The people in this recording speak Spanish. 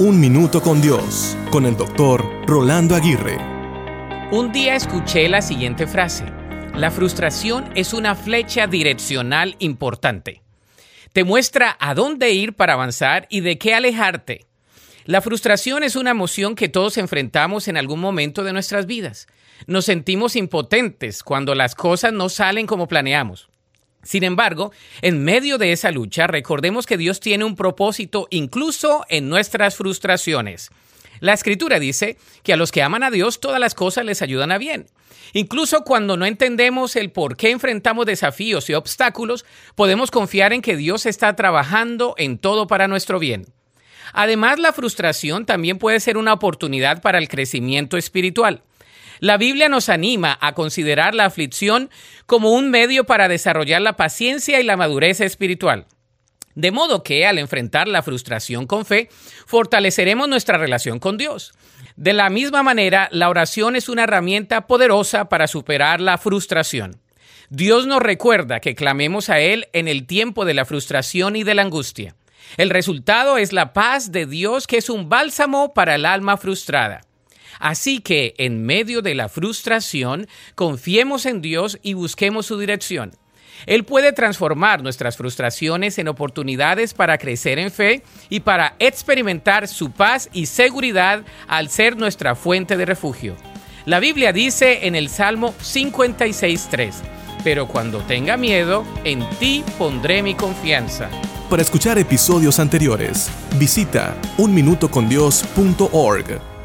Un Minuto con Dios, con el doctor Rolando Aguirre. Un día escuché la siguiente frase. La frustración es una flecha direccional importante. Te muestra a dónde ir para avanzar y de qué alejarte. La frustración es una emoción que todos enfrentamos en algún momento de nuestras vidas. Nos sentimos impotentes cuando las cosas no salen como planeamos. Sin embargo, en medio de esa lucha, recordemos que Dios tiene un propósito incluso en nuestras frustraciones. La escritura dice que a los que aman a Dios todas las cosas les ayudan a bien. Incluso cuando no entendemos el por qué enfrentamos desafíos y obstáculos, podemos confiar en que Dios está trabajando en todo para nuestro bien. Además, la frustración también puede ser una oportunidad para el crecimiento espiritual. La Biblia nos anima a considerar la aflicción como un medio para desarrollar la paciencia y la madurez espiritual. De modo que al enfrentar la frustración con fe, fortaleceremos nuestra relación con Dios. De la misma manera, la oración es una herramienta poderosa para superar la frustración. Dios nos recuerda que clamemos a Él en el tiempo de la frustración y de la angustia. El resultado es la paz de Dios que es un bálsamo para el alma frustrada. Así que, en medio de la frustración, confiemos en Dios y busquemos su dirección. Él puede transformar nuestras frustraciones en oportunidades para crecer en fe y para experimentar su paz y seguridad al ser nuestra fuente de refugio. La Biblia dice en el Salmo 56.3, pero cuando tenga miedo, en ti pondré mi confianza. Para escuchar episodios anteriores, visita unminutocondios.org.